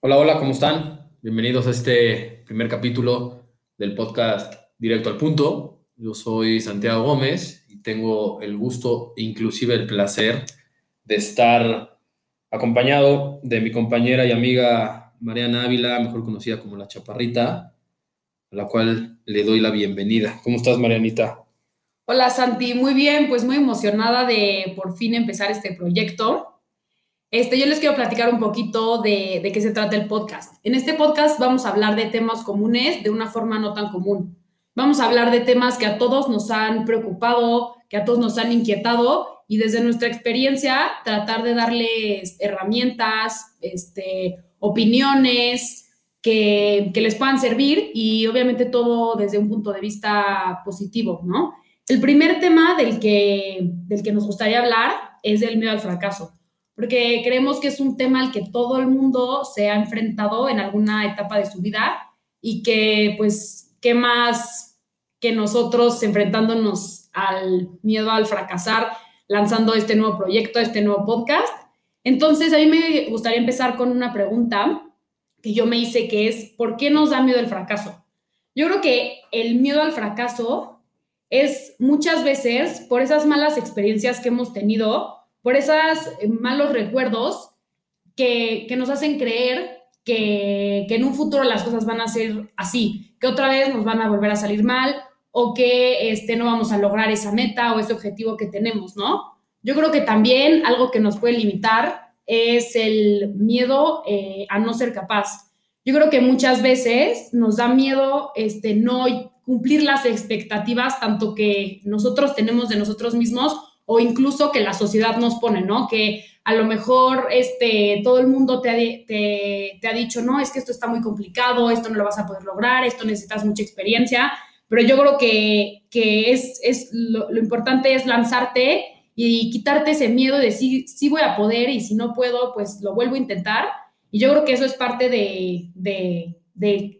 Hola, hola, ¿cómo están? Bienvenidos a este primer capítulo del podcast Directo al Punto. Yo soy Santiago Gómez y tengo el gusto, inclusive el placer, de estar acompañado de mi compañera y amiga Mariana Ávila, mejor conocida como La Chaparrita, a la cual le doy la bienvenida. ¿Cómo estás, Marianita? Hola, Santi. Muy bien, pues muy emocionada de por fin empezar este proyecto. Este, yo les quiero platicar un poquito de, qué se trata el podcast. En este podcast vamos a hablar de temas comunes de una forma no tan común. Vamos a hablar de temas que a todos nos han preocupado, que a todos nos han inquietado y desde nuestra experiencia tratar de darles herramientas, este, opiniones que, que les puedan servir y obviamente todo desde un punto de vista positivo, ¿no? El primer tema del que, del que nos gustaría hablar es el miedo al fracaso porque creemos que es un tema al que todo el mundo se ha enfrentado en alguna etapa de su vida y que pues, ¿qué más que nosotros enfrentándonos al miedo al fracasar, lanzando este nuevo proyecto, este nuevo podcast? Entonces, a mí me gustaría empezar con una pregunta que yo me hice, que es, ¿por qué nos da miedo el fracaso? Yo creo que el miedo al fracaso es muchas veces por esas malas experiencias que hemos tenido por esos eh, malos recuerdos que, nos hacen creer que, en un futuro las cosas van a ser así, que otra vez nos van a volver a salir mal o que este, no vamos a lograr esa meta o ese objetivo que tenemos, ¿no? Yo creo que también algo que nos puede limitar es el miedo eh, a no ser capaz. Yo creo que muchas veces nos da miedo este, no cumplir las expectativas tanto que nosotros tenemos de nosotros mismos o incluso que la sociedad nos pone, ¿no? Que a lo mejor este, todo el mundo te ha, te, dicho, no, es que esto está muy complicado, esto no lo vas a poder lograr, esto necesitas mucha experiencia, pero yo creo que, que es, es lo, importante es lanzarte y quitarte ese miedo de decir, sí voy a poder y si no puedo, pues lo vuelvo a intentar. Y yo creo que eso es parte de, de,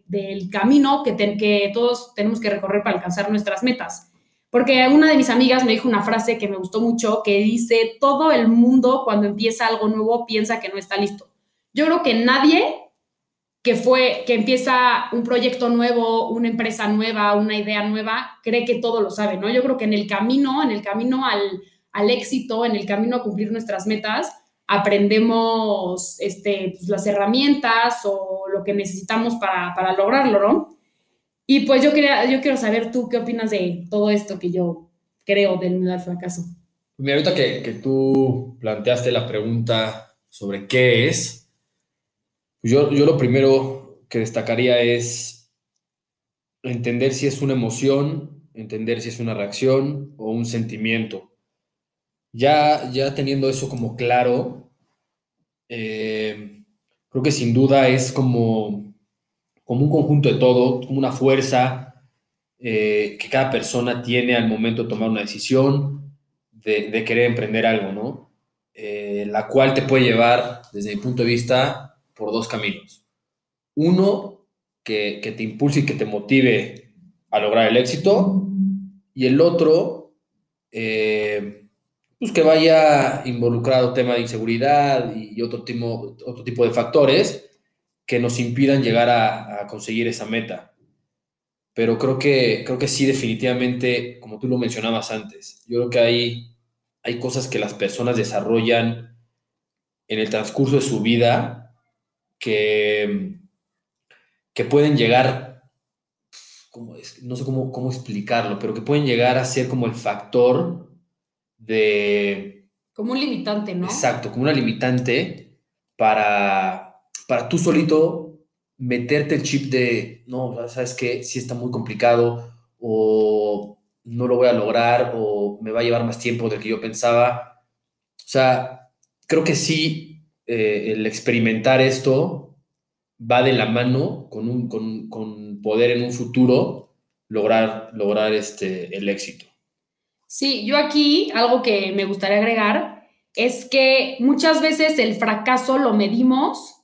del camino que, que todos tenemos que recorrer para alcanzar nuestras metas. Porque una de mis amigas me dijo una frase que me gustó mucho, que dice, todo el mundo cuando empieza algo nuevo piensa que no está listo. Yo creo que nadie que fue, que empieza un proyecto nuevo, una empresa nueva, una idea nueva, cree que todo lo sabe, ¿no? Yo creo que en el camino, en el camino al, al éxito, en el camino a cumplir nuestras metas, aprendemos este, pues, las herramientas o lo que necesitamos para, para lograrlo, ¿no? Y pues yo, quería, yo quiero saber tú qué opinas de todo esto que yo creo del miedo al fracaso. Mira, ahorita que, que tú planteaste la pregunta sobre qué es, yo, yo lo primero que destacaría es entender si es una emoción, entender si es una reacción o un sentimiento. Ya, ya teniendo eso como claro, eh, creo que sin duda es como como un conjunto de todo, como una fuerza eh, que cada persona tiene al momento de tomar una decisión, de, querer emprender algo, ¿no? Eh, la cual te puede llevar, desde mi punto de vista, por dos caminos. Uno, que, te impulse y que te motive a lograr el éxito, y el otro, eh, pues que vaya involucrado tema de inseguridad y otro tipo, otro tipo de factores que nos impidan llegar a, conseguir esa meta. Pero creo que, creo que sí, definitivamente, como tú lo mencionabas antes, yo creo que hay, hay cosas que las personas desarrollan en el transcurso de su vida que, que pueden llegar, como no sé cómo, cómo explicarlo, pero que pueden llegar a ser como el factor de... Como un limitante, ¿no? Exacto, como una limitante para, para tú solito meterte el chip de, no, sabes que si está muy complicado o no lo voy a lograr o me va a llevar más tiempo del que yo pensaba. O sea, creo que sí, eh, el experimentar esto va de la mano con, un, con, poder en un futuro lograr, lograr este, el éxito. Sí, yo aquí algo que me gustaría agregar es que muchas veces el fracaso lo medimos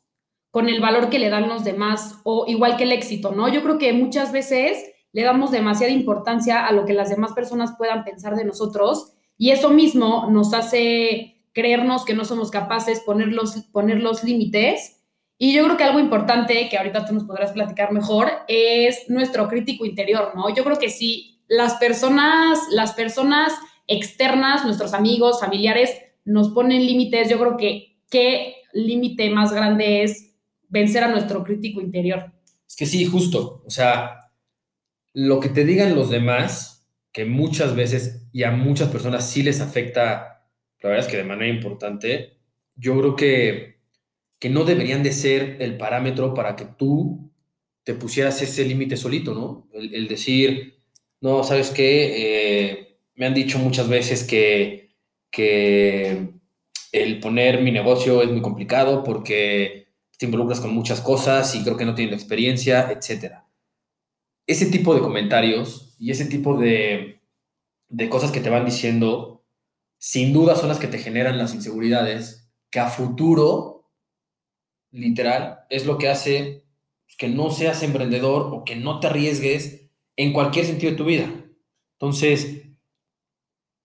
con el valor que le dan los demás o igual que el éxito, ¿no? Yo creo que muchas veces le damos demasiada importancia a lo que las demás personas puedan pensar de nosotros y eso mismo nos hace creernos que no somos capaces, poner los, poner los límites. Y yo creo que algo importante, que ahorita tú nos podrás platicar mejor, es nuestro crítico interior, ¿no? Yo creo que si las personas, las personas externas, nuestros amigos, familiares, nos ponen límites, yo creo que qué límite más grande es vencer a nuestro crítico interior. Es que sí, justo. O sea, lo que te digan los demás, que muchas veces y a muchas personas sí les afecta, la verdad es que de manera importante, yo creo que, que no deberían de ser el parámetro para que tú te pusieras ese límite solito, ¿no? El, decir, no, ¿sabes qué? Eh, me han dicho muchas veces que, que el poner mi negocio es muy complicado porque te involucras con muchas cosas y creo que no tienes la experiencia, etc. Ese tipo de comentarios y ese tipo de, de cosas que te van diciendo, sin duda son las que te generan las inseguridades, que a futuro, literal, es lo que hace que no seas emprendedor o que no te arriesgues en cualquier sentido de tu vida. Entonces,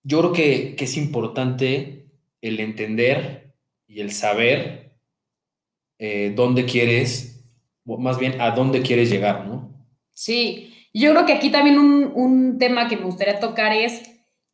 yo creo que, que es importante el entender y el saber eh, dónde quieres, más bien a dónde quieres llegar, ¿no? Sí, yo creo que aquí también un, un tema que me gustaría tocar es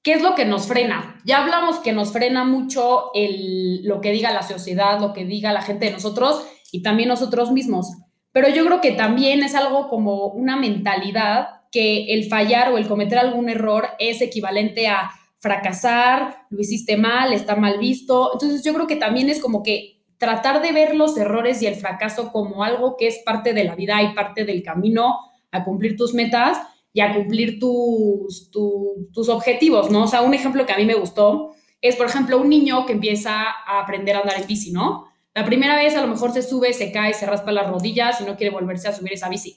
¿Qué es lo que nos frena? Ya hablamos que nos frena mucho el, lo que diga la sociedad, lo que diga la gente de nosotros y también nosotros mismos. Pero yo creo que también es algo como una mentalidad que el fallar o el cometer algún error es equivalente a fracasar, lo hiciste mal, está mal visto. Entonces yo creo que también es como que tratar de ver los errores y el fracaso como algo que es parte de la vida y parte del camino a cumplir tus metas y a cumplir tus, tus objetivos, ¿no? O sea, un ejemplo que a mí me gustó es, por ejemplo, un niño que empieza a aprender a andar en bici, ¿no? La primera vez a lo mejor se sube, se cae, se raspa las rodillas y no quiere volverse a subir esa bici.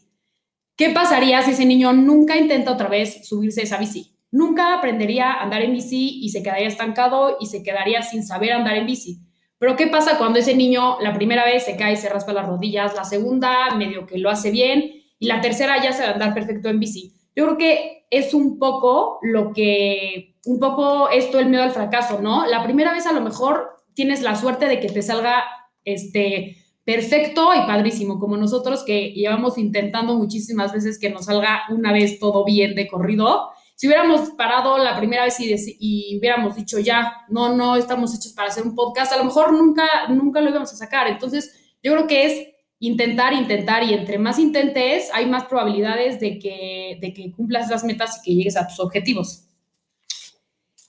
¿Qué pasaría si ese niño nunca intenta otra vez subirse esa bici? nunca aprendería a andar en bici y se quedaría estancado y se quedaría sin saber andar en bici. Pero ¿qué pasa cuando ese niño la primera vez se cae y se raspa las rodillas, la segunda medio que lo hace bien y la tercera ya se va a andar perfecto en bici? Yo creo que es un poco lo que, un poco esto el miedo al fracaso, ¿no? La primera vez a lo mejor tienes la suerte de que te salga este perfecto y padrísimo, como nosotros que llevamos intentando muchísimas veces que nos salga una vez todo bien de corrido si hubiéramos parado la primera vez y, hubiéramos dicho ya, no, no estamos hechos para hacer un podcast, a lo mejor nunca, nunca lo íbamos a sacar. Entonces, yo creo que es intentar, intentar y entre más intentes, hay más probabilidades de que, de que cumplas las metas y que llegues a tus objetivos.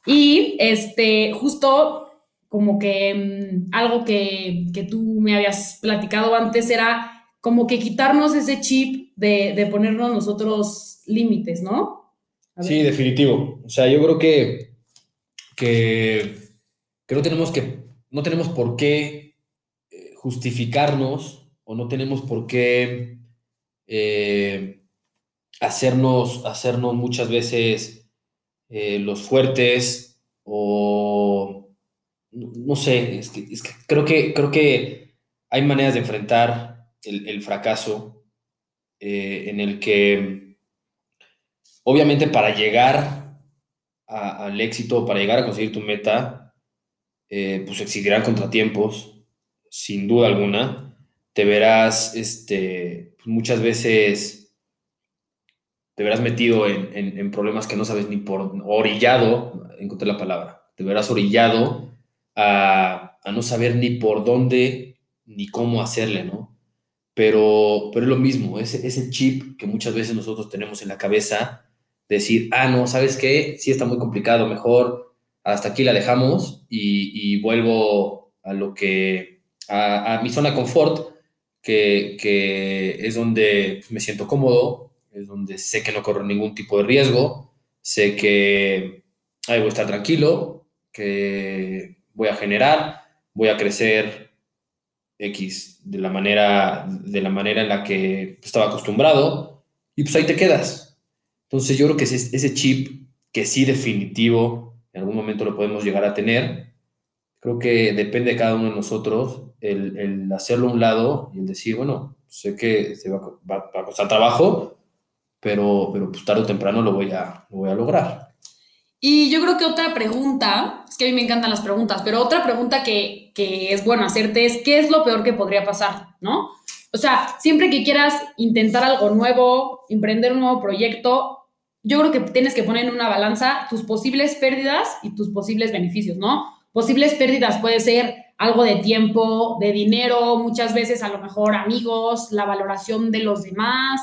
Y este, justo como que mm, algo que, que, tú me habías platicado antes era como que quitarnos ese chip de, de ponernos nosotros límites, ¿no? Sí, definitivo. O sea, yo creo que, que, no tenemos que, no tenemos por qué eh, justificarnos o no tenemos por qué eh, hacernos, hacernos muchas veces eh, los fuertes o no, sé, es que, creo, que, creo que hay maneras de enfrentar el fracaso en el que Obviamente para llegar al éxito, para llegar a conseguir tu meta, eh, pues existirán contratiempos, sin duda alguna. Te verás este, pues, muchas veces, te verás metido en, problemas que no sabes ni por, orillado, encontré la palabra, te verás orillado a, no saber ni por dónde ni cómo hacerle, ¿no? Pero, pero es lo mismo, ese, ese chip que muchas veces nosotros tenemos en la cabeza, decir, ah, no, ¿sabes qué? Sí está muy complicado, mejor hasta aquí la dejamos y, vuelvo a lo que, a, mi zona confort, que, es donde me siento cómodo, es donde sé que no corro ningún tipo de riesgo, sé que ahí voy a estar tranquilo, que voy a generar, voy a crecer X de la manera, de la manera en la que estaba acostumbrado y pues ahí te quedas entonces yo creo que ese, chip, que sí definitivo, en algún momento lo podemos llegar a tener, creo que depende de cada uno de nosotros el, hacerlo a un lado y el decir, bueno, sé que se va, a costar trabajo, pero, pero pues tarde o temprano lo voy a, lo voy a lograr. Y yo creo que otra pregunta, es que a mí me encantan las preguntas, pero otra pregunta que, que es bueno hacerte es, ¿qué es lo peor que podría pasar? ¿No? O sea, siempre que quieras intentar algo nuevo, emprender un nuevo proyecto, yo creo que tienes que poner en una balanza tus posibles pérdidas y tus posibles beneficios, ¿no? Posibles pérdidas puede ser algo de tiempo, de dinero, muchas veces a lo mejor amigos, la valoración de los demás,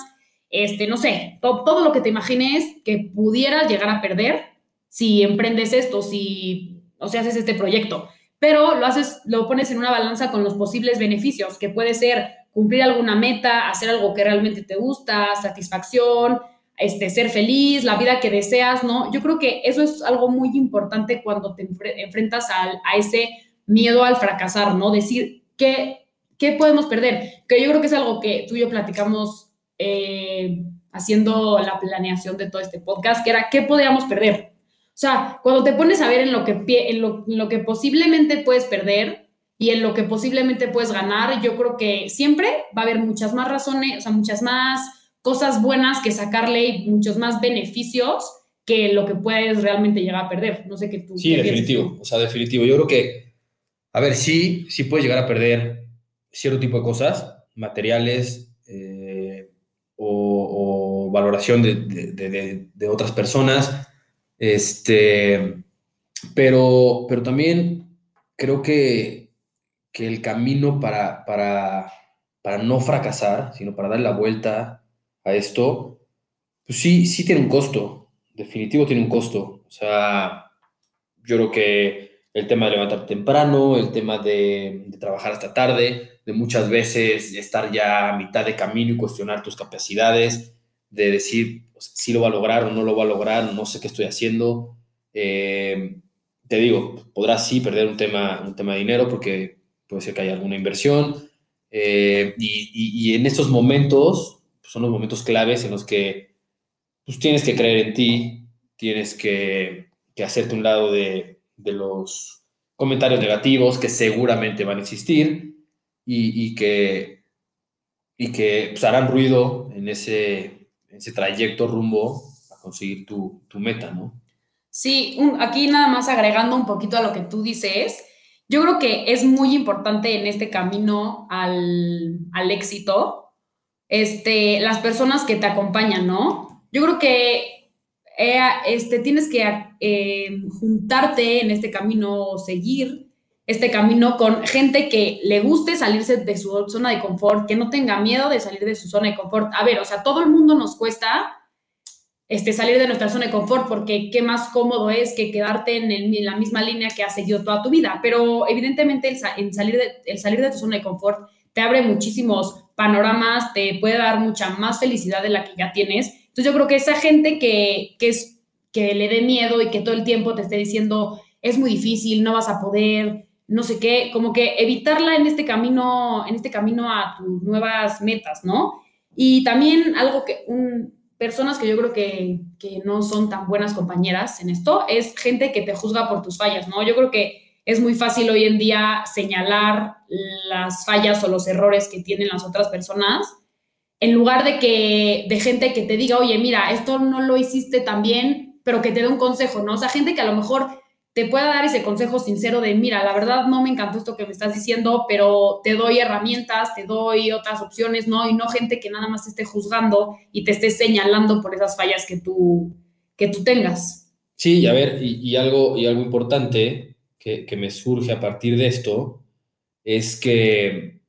este, no sé, todo, todo lo que te imagines que pudieras llegar a perder si emprendes esto, si, o sea, haces este proyecto, pero lo haces, lo pones en una balanza con los posibles beneficios, que puede ser cumplir alguna meta, hacer algo que realmente te gusta, satisfacción, este, ser feliz, la vida que deseas, ¿no? Yo creo que eso es algo muy importante cuando te enfrentas a, a ese miedo al fracasar, ¿no? Decir, ¿qué, ¿qué podemos perder? Que yo creo que es algo que tú y yo platicamos eh, haciendo la planeación de todo este podcast, que era, ¿qué podríamos perder? O sea, cuando te pones a ver en lo que, en lo, que posiblemente puedes perder y en lo que posiblemente puedes ganar, yo creo que siempre va a haber muchas más razones, o sea, muchas más cosas buenas que sacarle y muchos más beneficios que lo que puedes realmente llegar a perder. No sé qué tú. Sí, definitivo. O sea, definitivo. Yo creo que, a ver, sí, sí puedes llegar a perder cierto tipo de cosas, materiales eh, o, valoración de, de, de otras personas este, pero, pero también creo que, que el camino para, para, para no fracasar, sino para dar la vuelta a esto, pues sí, sí tiene un costo, definitivo tiene un costo. O sea, yo creo que el tema de levantar temprano, el tema de, de, trabajar hasta tarde, de muchas veces estar ya a mitad de camino y cuestionar tus capacidades, de decir, si lo va a lograr o no lo va a lograr, no sé qué estoy haciendo. Eh, te digo, podrás sí perder un tema, un tema de dinero porque puede ser que haya alguna inversión. Eh, y, en estos momentos pues, son los momentos claves en los que pues, tienes que creer en ti, tienes que, que hacerte un lado de, de, los comentarios negativos que seguramente van a existir y, que, y que pues, harán ruido en ese, ese trayecto rumbo a conseguir tu, tu meta, ¿no? Sí, aquí nada más agregando un poquito a lo que tú dices, yo creo que es muy importante en este camino al, al éxito, este, las personas que te acompañan, ¿no? Yo creo que eh, este, tienes que eh, juntarte en este camino, seguir este camino con gente que le guste salirse de su zona de confort, que no tenga miedo de salir de su zona de confort. A ver, o sea, todo el mundo nos cuesta este, salir de nuestra zona de confort porque qué más cómodo es que quedarte en, la misma línea que has seguido toda tu vida. Pero evidentemente el, salir de, el salir de tu zona de confort te abre muchísimos panoramas, te puede dar mucha más felicidad de la que ya tienes. Entonces yo creo que esa gente que, que, es, que le dé miedo y que todo el tiempo te esté diciendo es muy difícil, no vas a poder, no sé qué, como que evitarla en este camino, en este camino a tus nuevas metas, ¿no? Y también algo que, un, personas que yo creo que, que no son tan buenas compañeras en esto, es gente que te juzga por tus fallas, ¿no? Yo creo que es muy fácil hoy en día señalar las fallas o los errores que tienen las otras personas, en lugar de que de gente que te diga, oye, mira, esto no lo hiciste tan bien, pero que te dé un consejo, ¿no? O sea, gente que a lo mejor te pueda dar ese consejo sincero de, mira, la verdad no me encantó esto que me estás diciendo, pero te doy herramientas, te doy otras opciones, ¿no? Y no gente que nada más te esté juzgando y te esté señalando por esas fallas que tú, que tú tengas. Sí, y a ver, y, algo, y algo importante que, que, me surge a partir de esto es que,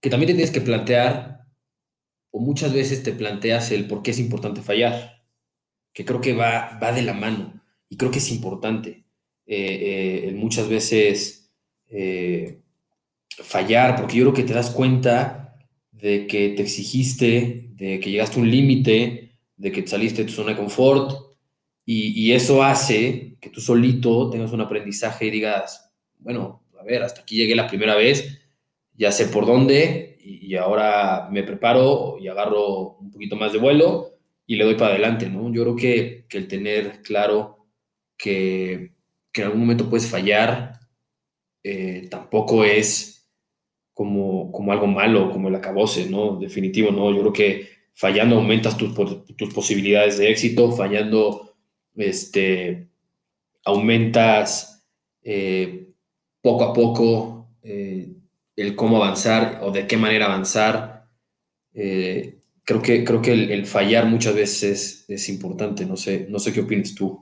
que también te tienes que plantear, o muchas veces te planteas el por qué es importante fallar, que creo que va, va de la mano y creo que es importante eh, eh, muchas veces eh, fallar, porque yo creo que te das cuenta de que te exigiste, de que llegaste a un límite, de que saliste de tu zona de confort, y, eso hace que tú solito tengas un aprendizaje y digas, bueno, a ver, hasta aquí llegué la primera vez, ya sé por dónde, y, ahora me preparo y agarro un poquito más de vuelo y le doy para adelante, ¿no? Yo creo que, que el tener claro que, en algún momento puedes fallar, eh, tampoco es como, como algo malo, como el acabose, ¿no? Definitivo, ¿no? Yo creo que fallando aumentas tus, tus posibilidades de éxito, fallando este, aumentas eh, poco a poco eh, el cómo avanzar o de qué manera avanzar. Creo que, creo que el, fallar muchas veces es, importante. No sé, no sé qué opinas tú.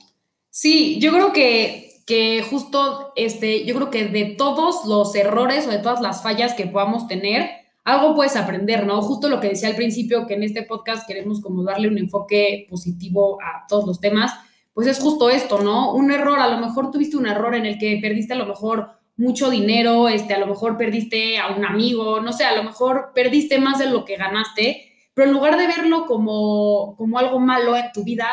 Sí, yo creo que, que justo, este, yo creo que de todos los errores o de todas las fallas que podamos tener, algo puedes aprender, ¿no? Justo lo que decía al principio, que en este podcast queremos como darle un enfoque positivo a todos los temas, pues es justo esto, ¿no? Un error, a lo mejor tuviste un error en el que perdiste a lo mejor mucho dinero, este, a lo mejor perdiste a un amigo, no sé, a lo mejor perdiste más de lo que ganaste, pero en lugar de verlo como, como algo malo en tu vida,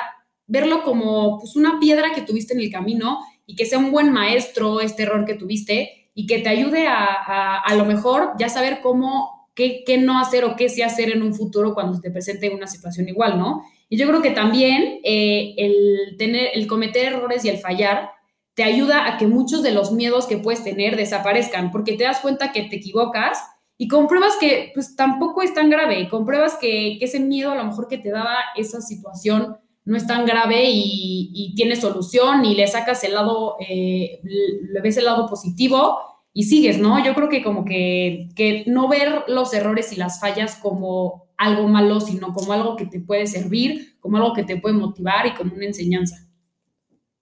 verlo como pues una piedra que tuviste en el camino y que sea un buen maestro este error que tuviste y que te ayude a, a, a lo mejor ya saber cómo, qué, qué no hacer o qué sí hacer en un futuro cuando te presente una situación igual, ¿no? Y yo creo que también eh, el, tener, el cometer errores y el fallar te ayuda a que muchos de los miedos que puedes tener desaparezcan, porque te das cuenta que te equivocas y compruebas que pues tampoco es tan grave, compruebas que, ese miedo a lo mejor que te daba esa situación no es tan grave y, tiene solución y le sacas el lado, eh, le ves el lado positivo y sigues, ¿no? Yo creo que como que, que no ver los errores y las fallas como algo malo, sino como algo que te puede servir, como algo que te puede motivar y como una enseñanza.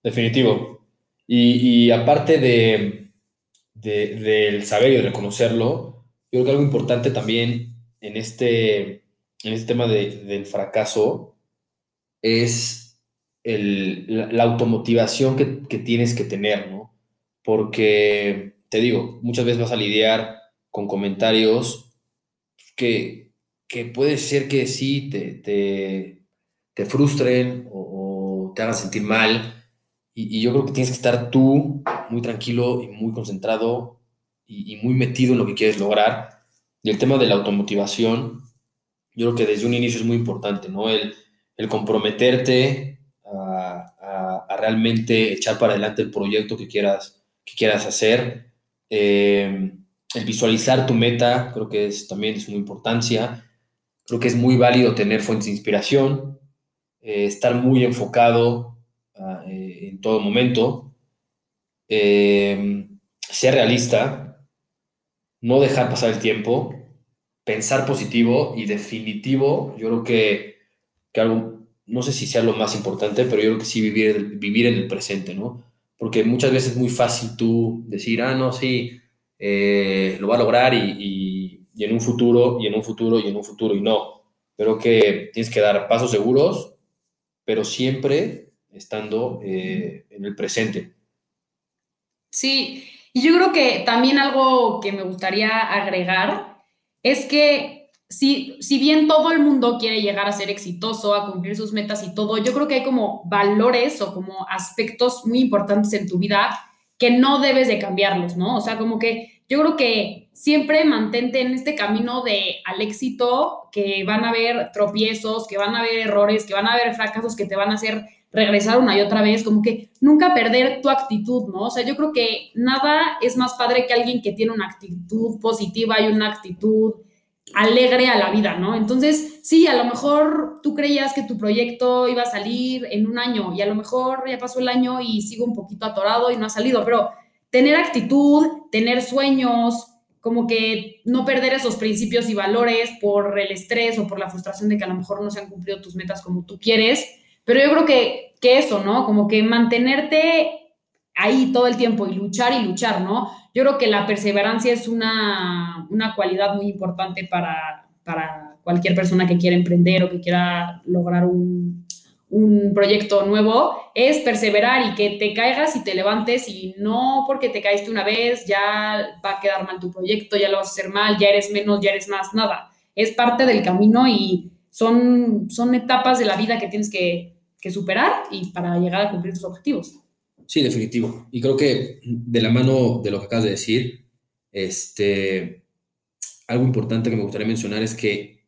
Definitivo. Y, aparte de, del saber y de reconocerlo, yo creo que algo importante también en este, en este tema del fracaso es la, automotivación que, tienes que tener, ¿no? Porque, te digo, muchas veces vas a lidiar con comentarios que, que puede ser que sí te, te, frustren o, te hagan sentir mal, y, yo creo que tienes que estar tú muy tranquilo y muy concentrado y, muy metido en lo que quieres lograr. Y el tema de la automotivación, yo creo que desde un inicio es muy importante, ¿no? El, el comprometerte a, realmente echar para adelante el proyecto que quieras, que quieras hacer. Eh, el visualizar tu meta, creo que es también es una importancia. Creo que es muy válido tener fuentes de inspiración, eh, estar muy enfocado Ah, eh, en todo momento, ser realista, no dejar pasar el tiempo, pensar positivo y definitivo, yo creo que, que algo, no sé si sea lo más importante, pero yo creo que sí vivir, vivir en el presente, ¿no? Porque muchas veces es muy fácil tú decir, ah, no, sí, eh, lo va a lograr y, y, en un futuro, y en un futuro, y en un futuro, y no. Creo que tienes que dar pasos seguros, pero siempre estando eh, en el presente. Sí, y yo creo que también algo que me gustaría agregar es que si, si bien todo el mundo quiere llegar a ser exitoso, a cumplir sus metas y todo, yo creo que hay como valores o como aspectos muy importantes en tu vida que no debes de cambiarlos, ¿no? O sea, como que yo creo que siempre mantente en este camino de al éxito, que van a haber tropiezos, que van a haber errores, que van a haber fracasos que te van a hacer regresar una y otra vez, como que nunca perder tu actitud, ¿no? O sea, yo creo que nada es más padre que alguien que tiene una actitud positiva y una actitud alegre a la vida, ¿no? Entonces, sí, a lo mejor tú creías que tu proyecto iba a salir en un año y a lo mejor ya pasó el año y sigo un poquito atorado y no ha salido, pero tener actitud, tener sueños, como que no perder esos principios y valores por el estrés o por la frustración de que a lo mejor no se han cumplido tus metas como tú quieres, pero yo creo que, que eso, ¿no? Como que mantenerte ahí todo el tiempo y luchar y luchar, ¿no? Yo creo que la perseverancia es una, una cualidad muy importante para, para, cualquier persona que quiera emprender o que quiera lograr un, un, proyecto nuevo, es perseverar y que te caigas y te levantes y no porque te caíste una vez ya va a quedar mal tu proyecto, ya lo vas a hacer mal, ya eres menos, ya eres más, nada. Es parte del camino y son, son etapas de la vida que tienes que, que superar y para llegar a cumplir tus objetivos. Sí, definitivo. Y creo que de la mano de lo que acabas de decir, este, algo importante que me gustaría mencionar es que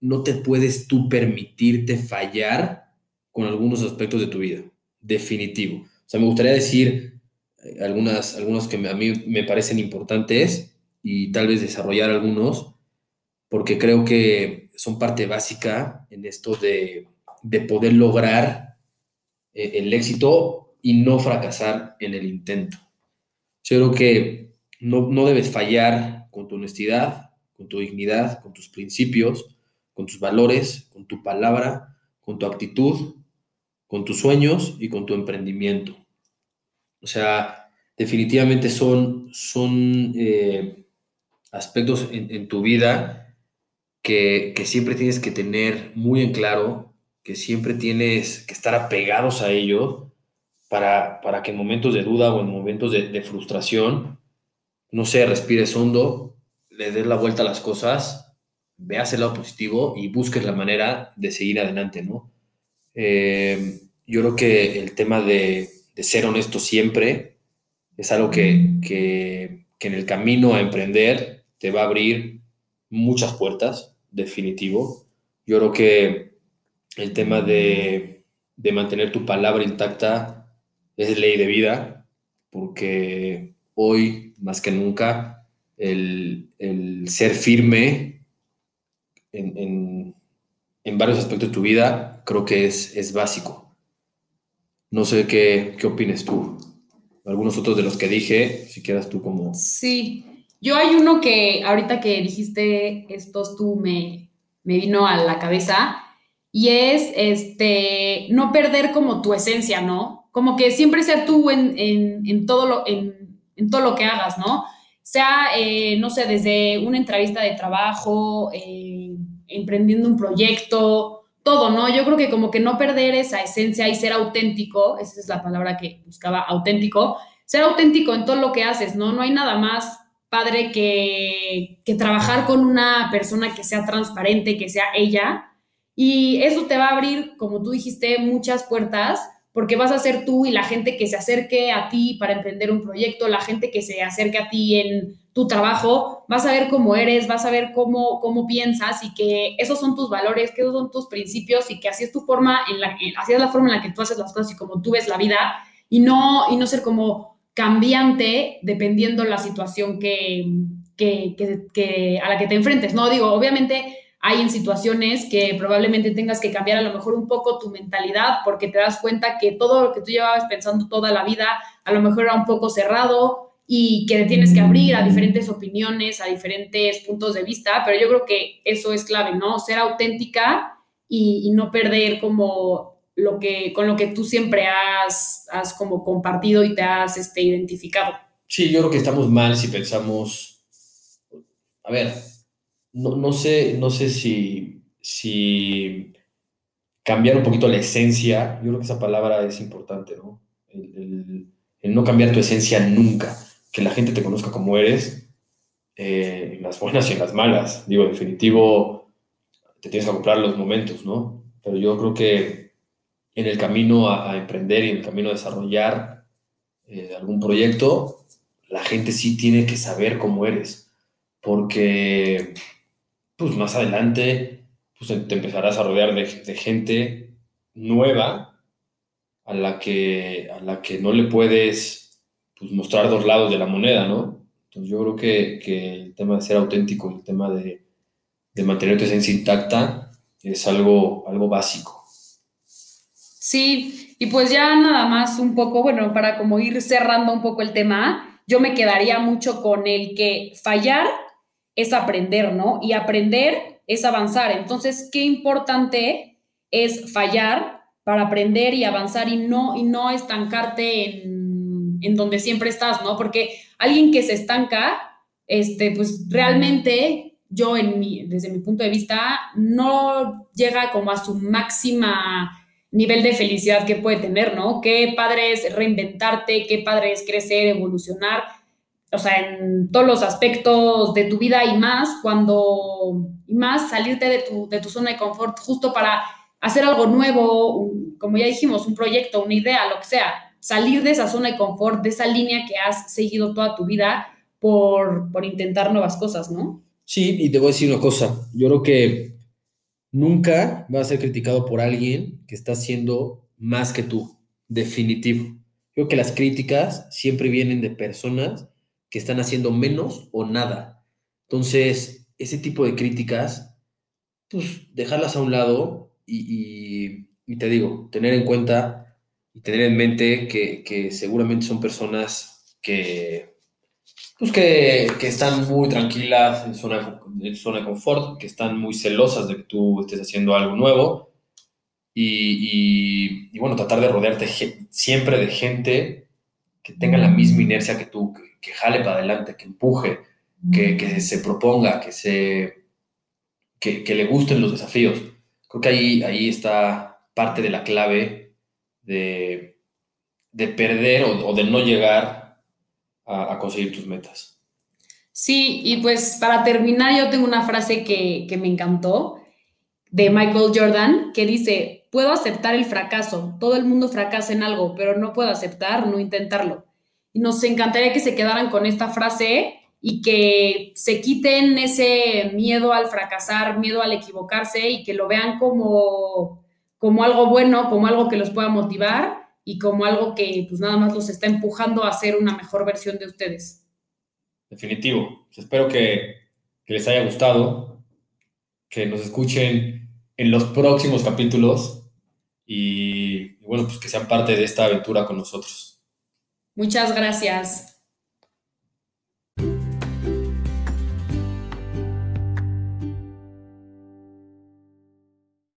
no te puedes tú permitirte fallar con algunos aspectos de tu vida. Definitivo. O sea, me gustaría decir eh, algunas, algunos que a mí me parecen importantes y tal vez desarrollar algunos, porque creo que son parte básica en esto de de poder lograr eh, el éxito y no fracasar en el intento. Yo creo que no, no debes fallar con tu honestidad, con tu dignidad, con tus principios, con tus valores, con tu palabra, con tu actitud, con tus sueños y con tu emprendimiento. O sea, definitivamente son, son eh, aspectos en, tu vida que, que, siempre tienes que tener muy en claro, que siempre tienes que estar apegados a ello para, para que en momentos de duda o en momentos de, de frustración, no sé, respires hondo, le des la vuelta a las cosas, veas el lado positivo y busques la manera de seguir adelante, ¿no? Eh, yo creo que el tema de, de, ser honesto siempre es algo que, que, que, en el camino a emprender te va a abrir muchas puertas, definitivo. Yo creo que el tema de, de mantener tu palabra intacta es ley de vida, porque hoy, más que nunca, el, el ser firme en, en, en, varios aspectos de tu vida creo que es, es básico. No sé qué, qué opines tú. Algunos otros de los que dije, si quieras tú como... Sí, yo hay uno que ahorita que dijiste estos tú me, me vino a la cabeza y es este, no perder como tu esencia, ¿no? Como que siempre ser tú en, en, en todo, lo, en, en, todo lo que hagas, ¿no? Sea, eh, no sé, desde una entrevista de trabajo, eh, emprendiendo un proyecto, todo, ¿no? Yo creo que como que no perder esa esencia y ser auténtico, esa es la palabra que buscaba, auténtico, ser auténtico en todo lo que haces, ¿no? No hay nada más padre que, que trabajar con una persona que sea transparente, que sea ella, y eso te va a abrir, como tú dijiste, muchas puertas porque vas a ser tú y la gente que se acerque a ti para emprender un proyecto, la gente que se acerque a ti en tu trabajo, vas a ver cómo eres, vas a ver cómo, cómo piensas y que esos son tus valores, que esos son tus principios y que así es tu forma, en la, así es la forma en la que tú haces las cosas y como tú ves la vida y no, y no ser como cambiante dependiendo la situación que, que, que, que a la que te enfrentes. No digo, obviamente hay en situaciones que probablemente tengas que cambiar a lo mejor un poco tu mentalidad porque te das cuenta que todo lo que tú llevabas pensando toda la vida a lo mejor era un poco cerrado y que tienes que abrir a diferentes opiniones, a diferentes puntos de vista, pero yo creo que eso es clave, ¿no? Ser auténtica y, y no perder como lo que, con lo que tú siempre has, has como compartido y te has este, identificado. Sí, yo creo que estamos mal si pensamos, a ver, no, no, sé, no sé si, si cambiar un poquito la esencia, yo creo que esa palabra es importante, ¿no? El, no cambiar tu esencia nunca, que la gente te conozca como eres, eh, en las buenas y en las malas. Digo, definitivo, te tienes que acoplar los momentos, ¿no? Pero yo creo que en el camino a, a emprender y en el camino a desarrollar eh, algún proyecto, la gente sí tiene que saber cómo eres, porque pues más adelante pues, te empezarás a rodear de, gente nueva a la que, a la que no le puedes pues, mostrar dos lados de la moneda, ¿no? Entonces yo creo que, que el tema de ser auténtico, el tema de, de mantener tu esencia intacta es algo, algo básico. Sí, y pues ya nada más un poco, bueno, para como ir cerrando un poco el tema, yo me quedaría mucho con el que fallar es aprender, ¿no? Y aprender es avanzar. Entonces, qué importante es fallar para aprender y avanzar y no, y no estancarte en, en donde siempre estás, ¿no? Porque alguien que se estanca, este, pues realmente yo en mi, desde mi punto de vista no llega como a su máxima nivel de felicidad que puede tener, ¿no? Qué padre es reinventarte, qué padre es crecer, evolucionar, o sea, en todos los aspectos de tu vida y más, cuando, y más salirte de tu, de tu zona de confort justo para hacer algo nuevo, como ya dijimos, un proyecto, una idea, lo que sea, salir de esa zona de confort, de esa línea que has seguido toda tu vida por, por intentar nuevas cosas, ¿no? Sí, y te voy a decir una cosa, yo creo que nunca vas a ser criticado por alguien que está haciendo más que tú, definitivo. Creo que las críticas siempre vienen de personas que están haciendo menos o nada. Entonces, ese tipo de críticas, pues dejarlas a un lado y, y, y te digo, tener en cuenta y tener en mente que, seguramente son personas que, pues que, están muy tranquilas en zona, zona de confort, que están muy celosas de que tú estés haciendo algo nuevo y, bueno, tratar de rodearte siempre de gente que tenga la misma inercia que tú, jale para adelante, que empuje, que, se proponga, que, se, que, le gusten los desafíos. Creo que ahí, ahí está parte de la clave de, perder o, de no llegar a, conseguir tus metas. Sí, y pues para terminar yo tengo una frase que, que me encantó de Michael Jordan que dice, puedo aceptar el fracaso. Todo el mundo fracasa en algo, pero no puedo aceptar no intentarlo. Y nos encantaría que se quedaran con esta frase y que se quiten ese miedo al fracasar, miedo al equivocarse y que lo vean como, como algo bueno, como algo que los pueda motivar y como algo que pues nada más los está empujando a ser una mejor versión de ustedes. Definitivo. Espero que, que les haya gustado, que nos escuchen en los próximos capítulos y, bueno, pues que sean parte de esta aventura con nosotros. Muchas gracias.